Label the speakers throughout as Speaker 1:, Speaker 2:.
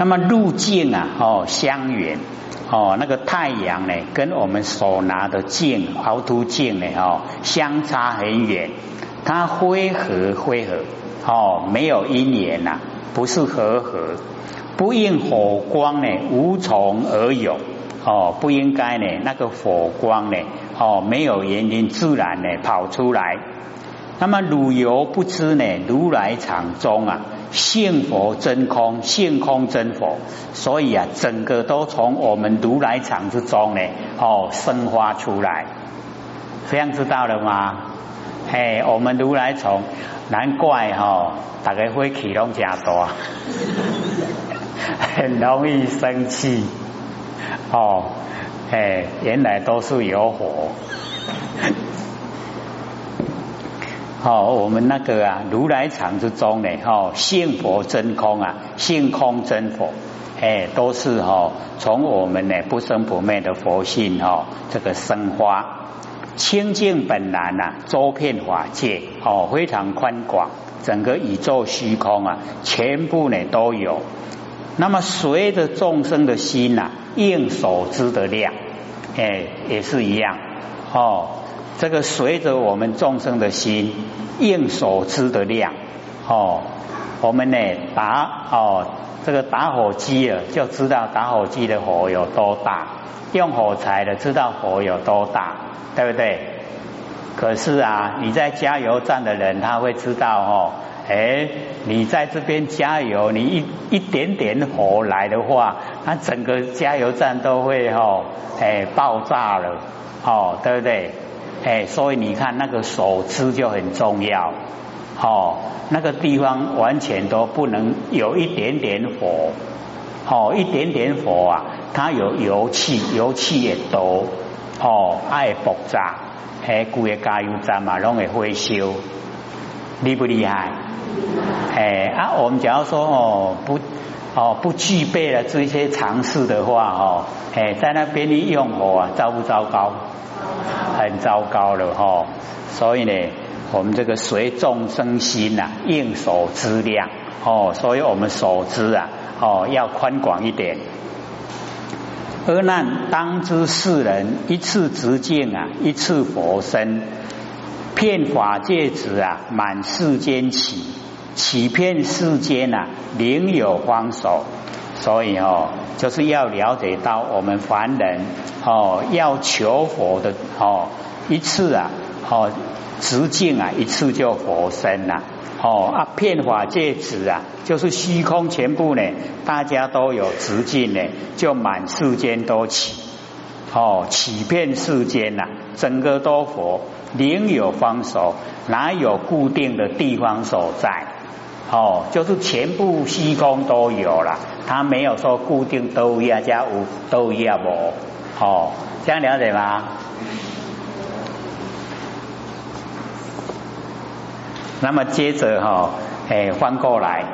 Speaker 1: 那么路径啊，哦，相远，哦，那个太阳呢，跟我们手拿的镜凹凸镜呢，哦，相差很远，它灰合灰合，哦，没有因缘呐，不是和合，不应火光呢，无从而有，哦，不应该呢，那个火光呢，哦，没有原因，自然呢跑出来。那么汝犹不知呢，如来藏中啊，性佛真空，性空真佛，所以啊，整个都从我们如来场之中呢，哦，生发出来，这样知道了吗？嘿，我们如来从，难怪哈，大家会起拢加多，很容易生气，哦，哎，原来都是有火。好，我们那个啊，如来藏之中呢，哈，性佛真空啊，性空真佛，哎，都是哈，从我们呢不生不灭的佛性哈，这个生花清净本来呐，周遍法界哦，非常宽广，整个宇宙虚空啊，全部呢都有。那么随着众生的心呐，应所知的量，哎，也是一样哦。这个随着我们众生的心应所知的量哦，我们呢打哦这个打火机啊，就知道打火机的火有多大；用火柴的知道火有多大，对不对？可是啊，你在加油站的人他会知道哦，哎，你在这边加油，你一一点点火来的话，那整个加油站都会哦，哎爆炸了哦，对不对？哎，所以你看那个手吃就很重要，哦，那个地方完全都不能有一点点火，哦，一点点火啊，它有油气，油气也多，哦，爱爆炸，哎，古个加油站嘛，拢会会烧，厉不厉害？哎啊，我们假如说哦不哦不具备了这些常识的话哦，哎，在那边你用火啊，糟不糟糕？很糟糕了哈，所以呢，我们这个随众生心呐，应所知量哦，所以我们所知啊，哦，要宽广一点。而难当知世人一次直径啊，一次佛身，骗法界子啊，满世间起，起骗世间呐，灵有方手。所以哦，就是要了解到我们凡人哦，要求佛的哦，一次啊，哦，直径啊，一次就佛身呐，哦啊，遍法界指啊，就是虚空全部呢，大家都有直径呢，就满世间都起，哦，起遍世间呐，整个都佛，灵有方所，哪有固定的地方所在？哦，就是全部虚空都有了，它没有说固定都要加无都要无，哦，这样了解吗？那么接着哈，哎，翻过来，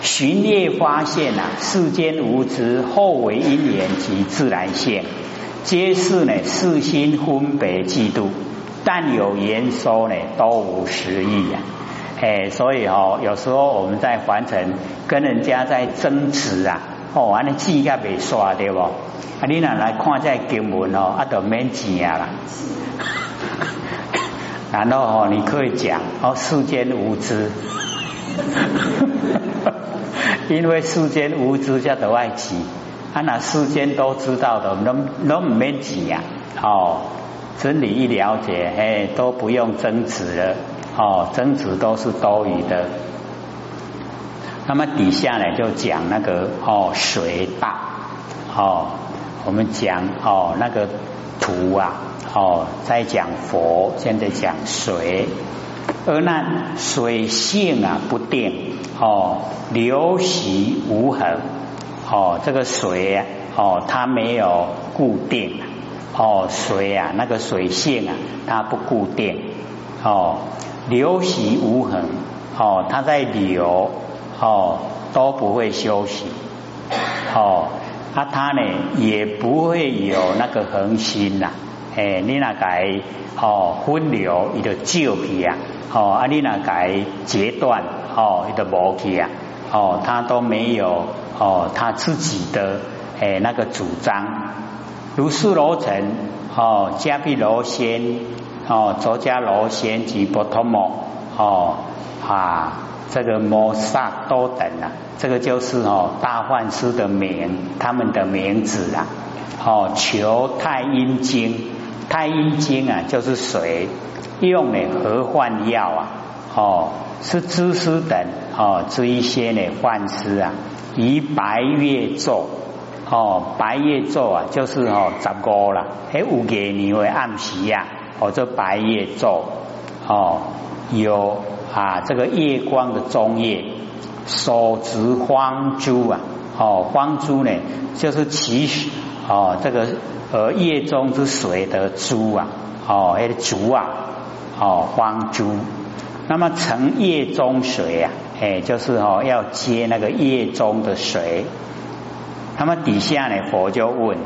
Speaker 1: 寻业发现啊，世间无知，后为因缘及自然现，皆是呢世心分别嫉妒，但有言说呢，都无实意呀。哎，所以哦，有时候我们在凡尘跟人家在争执啊，哦，完了字也未刷对不？啊，你哪来看这经文哦，啊，都免钱啊啦。然后哦，你可以讲哦，世间无知，因为世间无知叫做爱钱，啊，那世间都知道的，能能唔免钱呀？哦，真理一了解，哎，都不用争执了。哦，争执都是多余的。那么底下呢，就讲那个哦，水大哦，我们讲哦那个土啊哦，在讲佛，现在讲水。而那水性啊不定哦，流习无痕哦，这个水哦，它没有固定哦，水啊那个水性啊，它不固定哦。流习无痕，哦，它在流，哦，都不会休息，哦，啊，它呢也不会有那个恒心呐，哎，你那改，哦，分流伊就旧去啊，哦，啊，你那改截断，哦，伊就无去啊，哦，他都没有哦他自己的诶那个主张。如是罗城哦，迦毗罗仙哦，卓迦罗仙及波陀摩哦啊，这个摩萨多等啊，这个就是哦大幻师的名，他们的名字啊。哦，求太阴经，太阴经啊，就是水用的合幻药啊。哦，是知师等哦，这一些呢幻师啊，以白月咒。哦，白夜咒啊，就是哦，十五啦，还五个年为暗时呀，哦，这白夜咒哦，有啊，这个夜光的中夜，手执荒珠啊，哦，荒珠呢，就是其哦，这个呃夜中之水的珠啊，哦，那个竹啊，哦，荒珠，那么盛夜中水啊，哎，就是哦，要接那个夜中的水。那么底下呢，佛就问：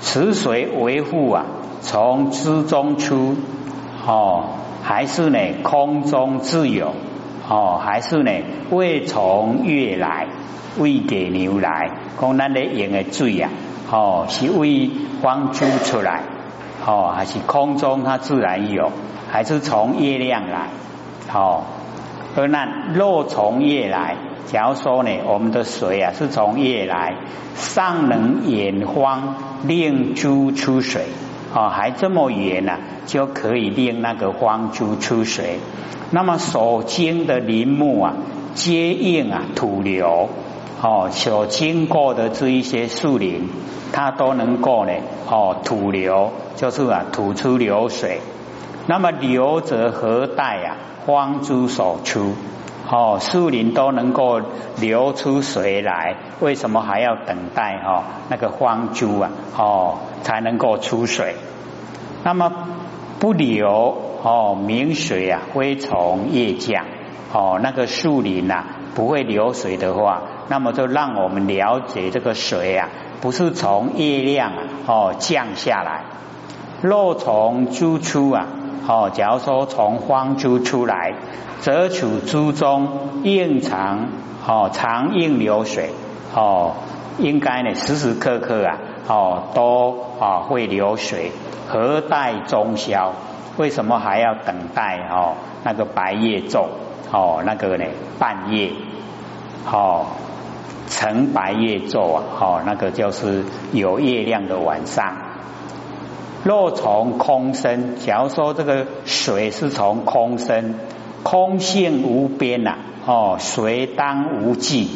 Speaker 1: 此水为护啊？从之中出哦，还是呢空中自有哦？还是呢未从月来未给牛来？讲咱的用的水呀，哦，是为光珠出来哦，还是空中它自然有？还是从月亮来？哦，而那若从月来？假如说呢，我们的水啊是从夜来，上能眼荒令珠出水啊，还这么远呢，就可以令那个荒猪出水。那么所经的林木啊，接应啊土流哦，所经过的这一些树林，它都能够呢哦土流，就是啊吐出流水。那么流则何待啊？荒猪所出。哦，树林都能够流出水来，为什么还要等待哈那个荒珠啊？哦，才能够出水。那么不流哦，明水啊会从叶降哦，那个树林呐不会流水的话，那么就让我们了解这个水啊，不是从叶亮哦降下来，若从珠出啊。哦，假如说从荒珠出来，则处珠中应常哦常应流水哦，应该呢时时刻刻啊哦都啊会流水，何待中宵？为什么还要等待哦那个白夜昼哦那个呢半夜哦成白夜昼啊哦那个就是有月亮的晚上。若从空生，假如说这个水是从空生，空性无边呐，哦，水当无际，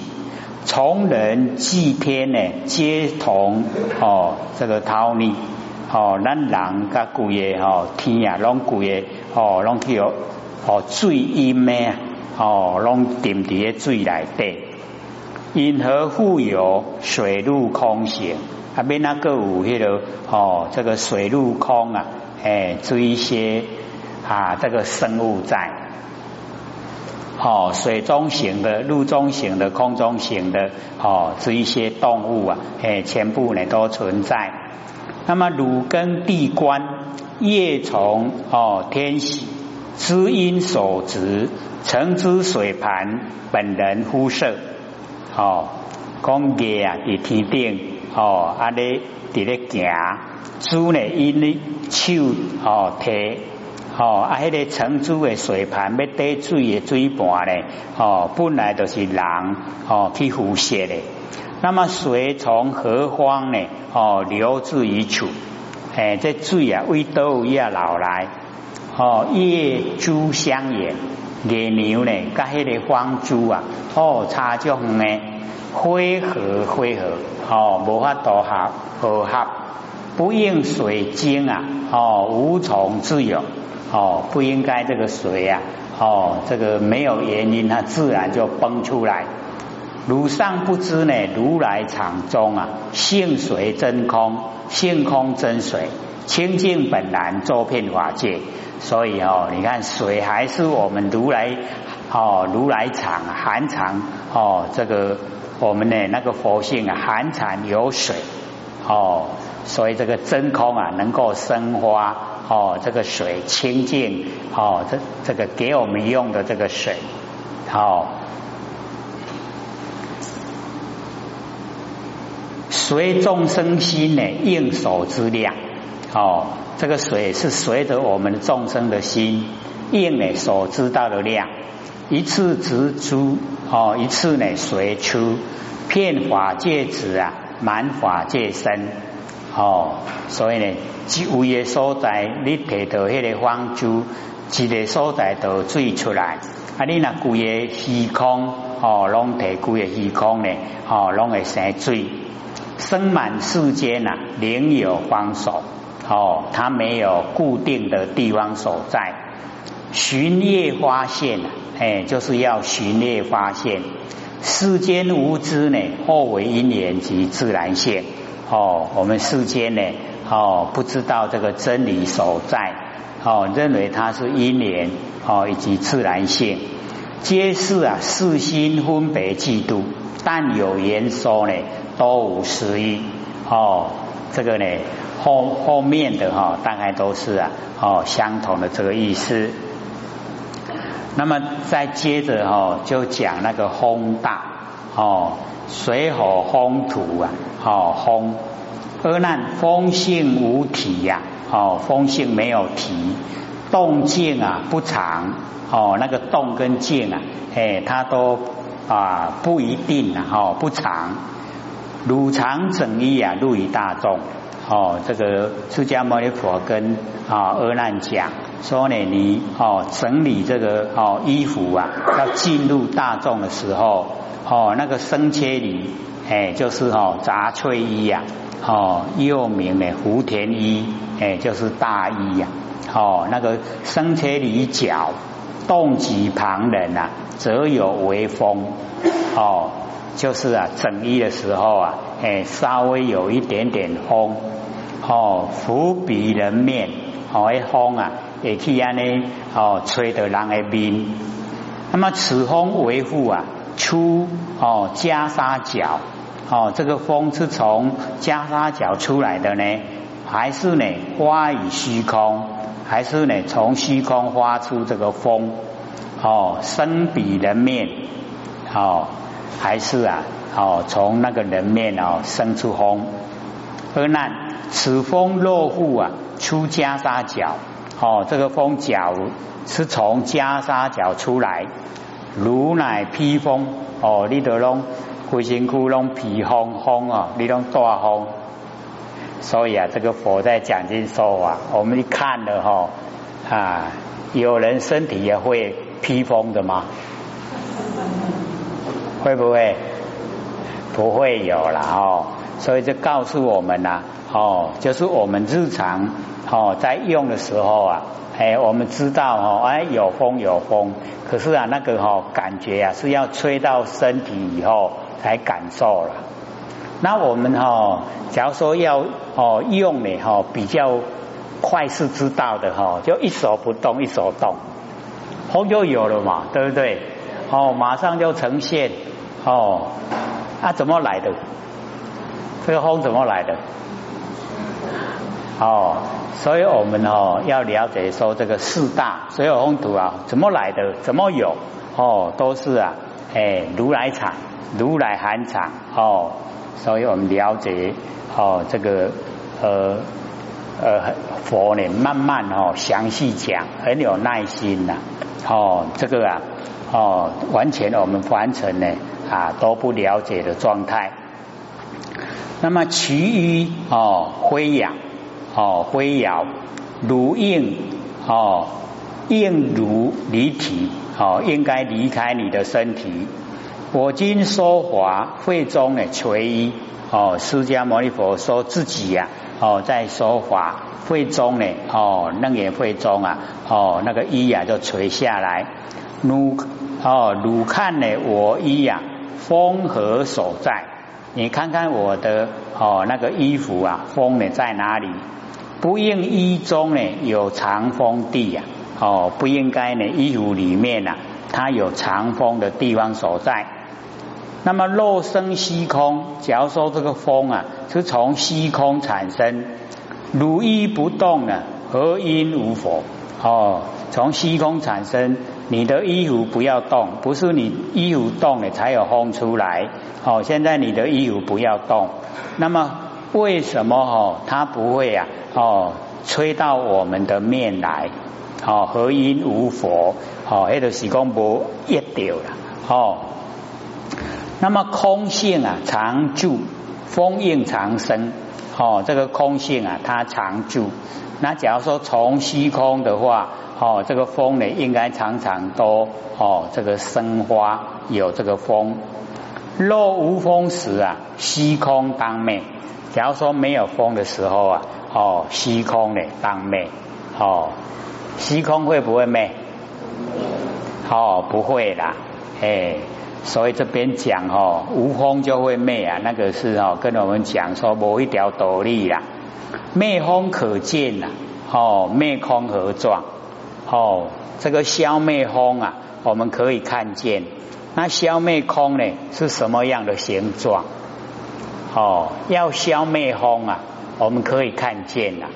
Speaker 1: 从人祭天呢，皆同哦，这个逃离哦，咱人甲鬼嘢哦，天啊，拢鬼嘢哦，拢去哦，哦水阴咩哦，拢沉伫喺水内底，因何富有水陆空性？啊，边那个有迄个哦，这个水陆空啊，哎，这一些啊，这个生物在哦，水中型的、陆中型的、空中型的哦，这一些动物啊，哎，全部呢都存在。那么汝根地观叶虫哦，天喜知音所植，成之水盘本人肤色哦，光叶啊，以天顶。哦，啊咧伫咧行，珠呢因咧手哦提，哦啊迄个成珠诶水盘要滴水诶水盘咧，哦本来就是人哦去呼吸咧，那么水从何方呢？哦流至于处，诶这水啊为倒也流来，哦夜珠相沿，月牛呢甲迄个方珠啊，哦差距呢汇合汇合。哦，无法度合合合，不应水精啊！哦，无从自有哦，不应该这个水啊！哦，这个没有原因，它自然就崩出来。如上不知呢？如来场中啊，性水真空，性空真水，清净本然，周遍法界。所以哦，你看水还是我们如来哦，如来藏含藏哦，这个。我们的，那个佛性啊，寒产有水哦，所以这个真空啊，能够生花哦，这个水清净哦，这这个给我们用的这个水哦，随众生心呢应手之量，哦，这个水是随着我们众生的心应呢所知道的量，一次直出，哦，一次呢随出，遍法界子啊，满法界身，哦，所以呢，即有嘢所在，你提到迄个方珠，一个所在都水出来，啊，你那故个虚空，哦，拢提故个虚空呢，哦，拢会生水。生满世间呐，另有方所哦，它没有固定的地方所在。寻业发现哎，就是要寻业发现。世间无知呢，或为因缘及自然现哦。我们世间呢，哦，不知道这个真理所在哦，认为它是因缘哦，以及自然性，皆是啊，世心分别嫉妒，但有言说呢。都无失意哦，这个呢后后面的哈大概都是啊哦相同的这个意思。那么再接着哈就讲那个风大哦水火风土啊哦风二难风性无体呀。哦风性没有体。动静啊不长。哦那个动跟静啊哎它都啊不一定啊哦不长。汝常整衣啊，入于大众。哦，这个释迦牟尼佛跟啊阿难讲说呢，你哦整理这个哦衣服啊，要进入大众的时候，哦那个生切里，哎就是哦杂翠衣呀，哦又名呢福田衣，哎就是大衣呀，哦那个生切里脚动及旁人啊，则有微风，哦。就是啊，整衣的时候啊，哎，稍微有一点点风，哦，拂鼻人面，哦，风啊，也去安呢哦，吹得人的面。那么此风为护啊，出哦袈裟角，哦，这个风是从袈裟角出来的呢，还是呢发于虚空，还是呢从虚空发出这个风？哦，生彼人面，哦。还是啊，哦，从那个人面哦生出风。而难此风落户啊，出袈裟角。哦，这个风角是从袈裟角出来，如乃披风。哦，你得拢灰辛苦拢披风风哦，你拢大风。所以啊，这个佛在讲经说法，我们一看了哈啊，有人身体也会披风的吗？会不会不会有了哦？所以就告诉我们呐，哦，就是我们日常哦在用的时候啊，哎，我们知道哦，哎，有风有风，可是啊，那个哈感觉啊是要吹到身体以后才感受了。那我们哈，假如说要哦用呢哈，比较快是知道的哈，就一手不动一手动，风就有了嘛，对不对？哦，马上就呈现。哦，啊，怎么来的？这个风怎么来的？哦，所以我们哦要了解说这个四大所有风土啊，怎么来的？怎么有？哦，都是啊，哎，如来藏，如来含藏。哦，所以我们了解哦这个呃呃佛呢，慢慢哦详细讲，很有耐心呐。哦，这个啊，哦，完全我们完成呢。啊，都不了解的状态。那么其余哦，灰养哦，灰窑如应哦，应如离体哦，应该离开你的身体。佛经说法会中的垂衣哦，释迦牟尼佛说自己呀哦，在说法会中呢哦，楞严会中啊哦，那个衣呀就垂下来。汝哦，汝看呢，我衣呀。风何所在？你看看我的哦，那个衣服啊，风呢在哪里？不应衣中呢有藏风地呀，哦，不应该呢衣服里面呐，它有藏风的地方所在。那么肉生虚空，假如说这个风啊是从虚空产生，如衣不动呢，何因无佛？哦，从虚空产生，你的衣服不要动，不是你衣服动了才有风出来。哦，现在你的衣服不要动，那么为什么哦它不会啊？哦，吹到我们的面来？哦，何因无佛？哦，那个是讲无一掉了。哦，那么空性啊，常住，风应常生。哦，这个空性啊，它常住。那假如说从虚空的话，哦，这个风呢，应该常常都哦，这个生花有这个风。若无风时啊，虚空当灭。假如说没有风的时候啊，哦，虚空呢当灭。哦，虚空会不会灭？哦，不会啦。哎，所以这边讲哦，无风就会灭啊。那个是哦，跟我们讲说某一条道理啦。灭风可见呐，哦，灭空何状？哦，这个消灭风啊，我们可以看见。那消灭空呢是什么样的形状？哦，要消灭风啊，我们可以看见呐。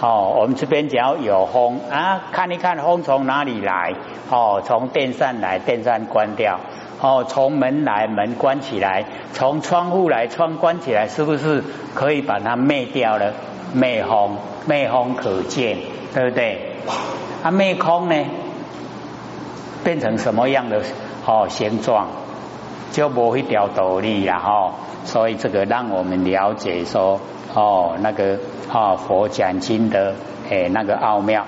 Speaker 1: 哦，我们这边只要有风啊，看一看风从哪里来？哦，从电扇来，电扇关掉。哦，从门来，门关起来。从窗户来，窗关起来，是不是可以把它灭掉了？灭风，灭风可见，对不对？啊，灭空呢，变成什么样的？哦，形状就不会掉道理呀，哈，所以这个让我们了解说，哦，那个啊佛讲经的诶那个奥妙，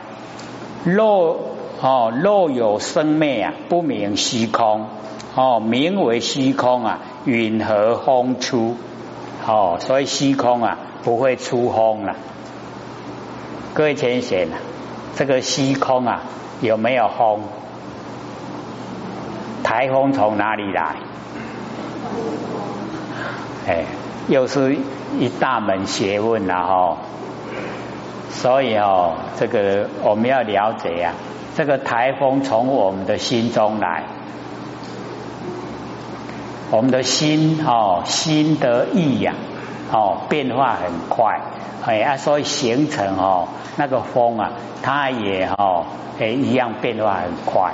Speaker 1: 若哦若有生灭啊，不明虚空，哦名为虚空啊，云何风出？哦，所以虚空啊不会出风了。各位先贤啊，这个虚空啊有没有风？台风从哪里来？哎，又是一大门学问了哈。所以哦，这个我们要了解啊，这个台风从我们的心中来，我们的心哦，心得意呀，哦，变化很快，哎啊，所以形成哦，那个风啊，它也哦，哎，一样变化很快，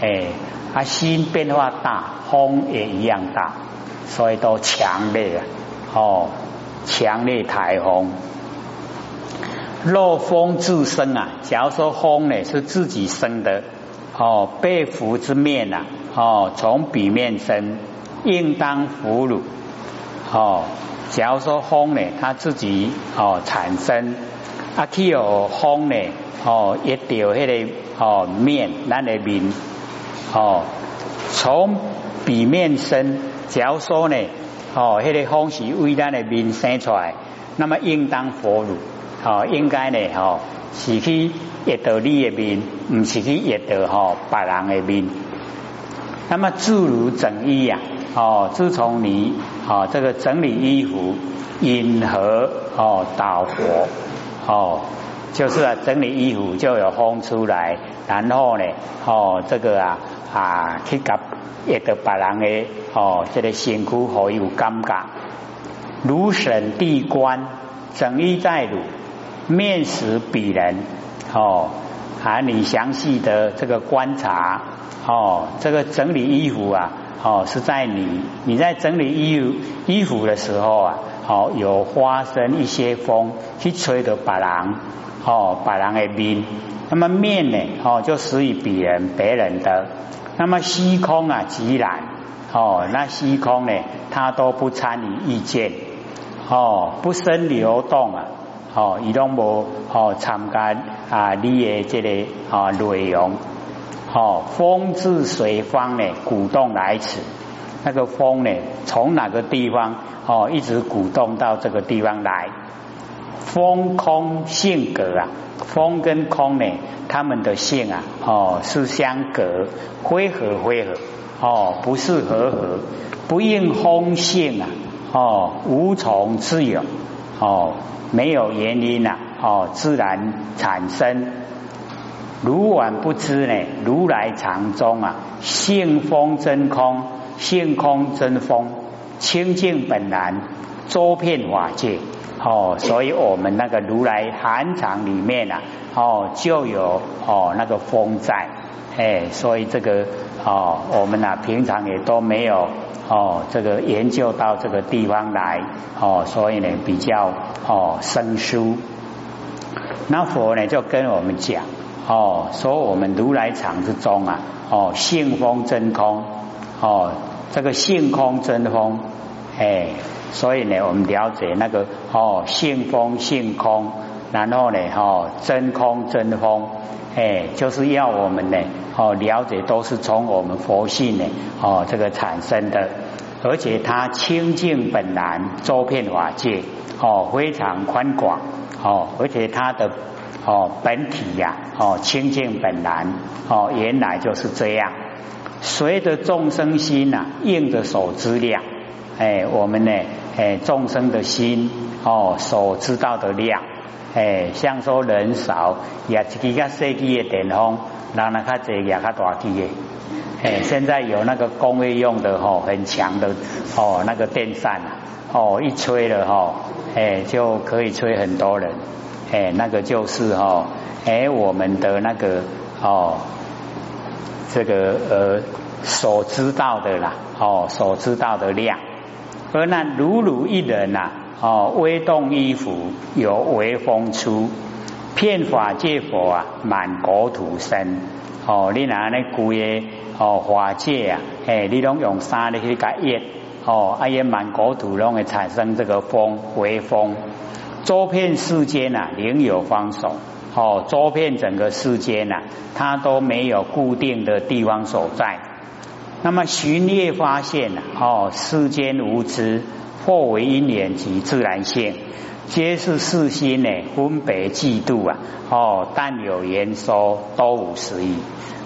Speaker 1: 哎。啊，心变化大，风也一样大，所以都强烈啊！哦，强烈台风，若风自生啊！假如说风呢是自己生的，哦，被福之面呐，哦，从彼面生，应当俘虏。哦，假如说风呢，它自己哦产生，啊，去有风呢，哦，一掉迄个哦面，咱的面。哦，从笔面生，假如说呢，哦，迄个风是为咱的面生出来，那么应当俘虏，哦，应该呢，哦，是去悦到你的面，唔是去悦到吼别人的面。那么诸如整衣呀，哦，自从你哦这个整理衣服，引河哦导火，哦，就是啊整理衣服就有风出来，然后呢，哦这个啊。啊，去甲一个别人的哦，这个辛苦好有尴尬。如审地官，整衣在汝，面食鄙人哦，啊，你详细的这个观察哦，这个整理衣服啊，哦，是在你你在整理衣服衣服的时候啊，哦，有发生一些风去吹的别人哦，别人的面，那么面呢，哦，就属于别人别人的。那么虚空啊，即然哦，那虚空呢，它都不参与意见。哦，不生流动啊，哦，伊拢无哦参加啊你的这个啊内容。哦，风自水方呢，鼓动来此，那个风呢，从哪个地方哦，一直鼓动到这个地方来，风空性格啊。风跟空呢，他们的性啊，哦是相隔，灰合灰合，哦不是合合，不应风性啊，哦无从自有，哦没有原因呐，哦自然产生。如晚不知呢，如来藏中啊，性风真空，性空真风，清净本然，周遍法界哦，所以我们那个如来含场里面啊哦就有哦那个风在哎，所以这个哦我们啊平常也都没有哦这个研究到这个地方来哦，所以呢比较哦生疏。那佛呢就跟我们讲哦，说我们如来场之中啊哦性空真空哦，这个性空真空哎。所以呢，我们了解那个哦，性空性空，然后呢，哦，真空真空，哎，就是要我们呢，哦，了解都是从我们佛性呢，哦，这个产生的，而且它清净本然，周遍法界，哦，非常宽广，哦，而且它的哦本体呀，哦，清净本然，哦，原来就是这样，随着众生心呐，应着所知量，哎，我们呢。哎，众生的心哦，所知道的量，哎，像说人少，也几个设计的电风，让那较济也较大机的，哎，现在有那个工业用的吼，很强的哦，那个电扇哦，一吹了哈，哎，就可以吹很多人，哎，那个就是哈，哎，我们的那个哦，这个呃，所知道的啦，哦，所知道的量。而那如如一人呐，哦，微动衣服，有微风出，骗法界佛啊，满国土生。哦，你拿那古耶哦法界啊，哎，你拢用沙的去改业，哦，啊也满国土拢会产生这个风微风，周遍世间呐，另有方所。哦，周遍整个世间呐，它都没有固定的地方所在。那么寻猎发现呢？哦，世间无知，或为因缘及自然性，皆是世心呢分别嫉妒啊！哦，但有言说都无实意，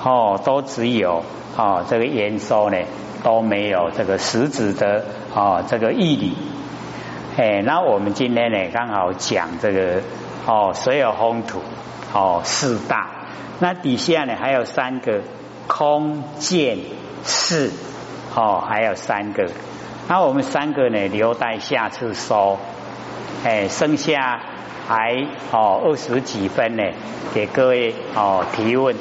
Speaker 1: 哦，都只有哦这个言说呢都没有这个实质的哦这个义理。哎，那我们今天呢刚好讲这个哦水有风土哦四大，那底下呢还有三个空见。四哦，还有三个，那我们三个呢，留待下次说。哎，剩下还哦二十几分呢，给各位哦提问。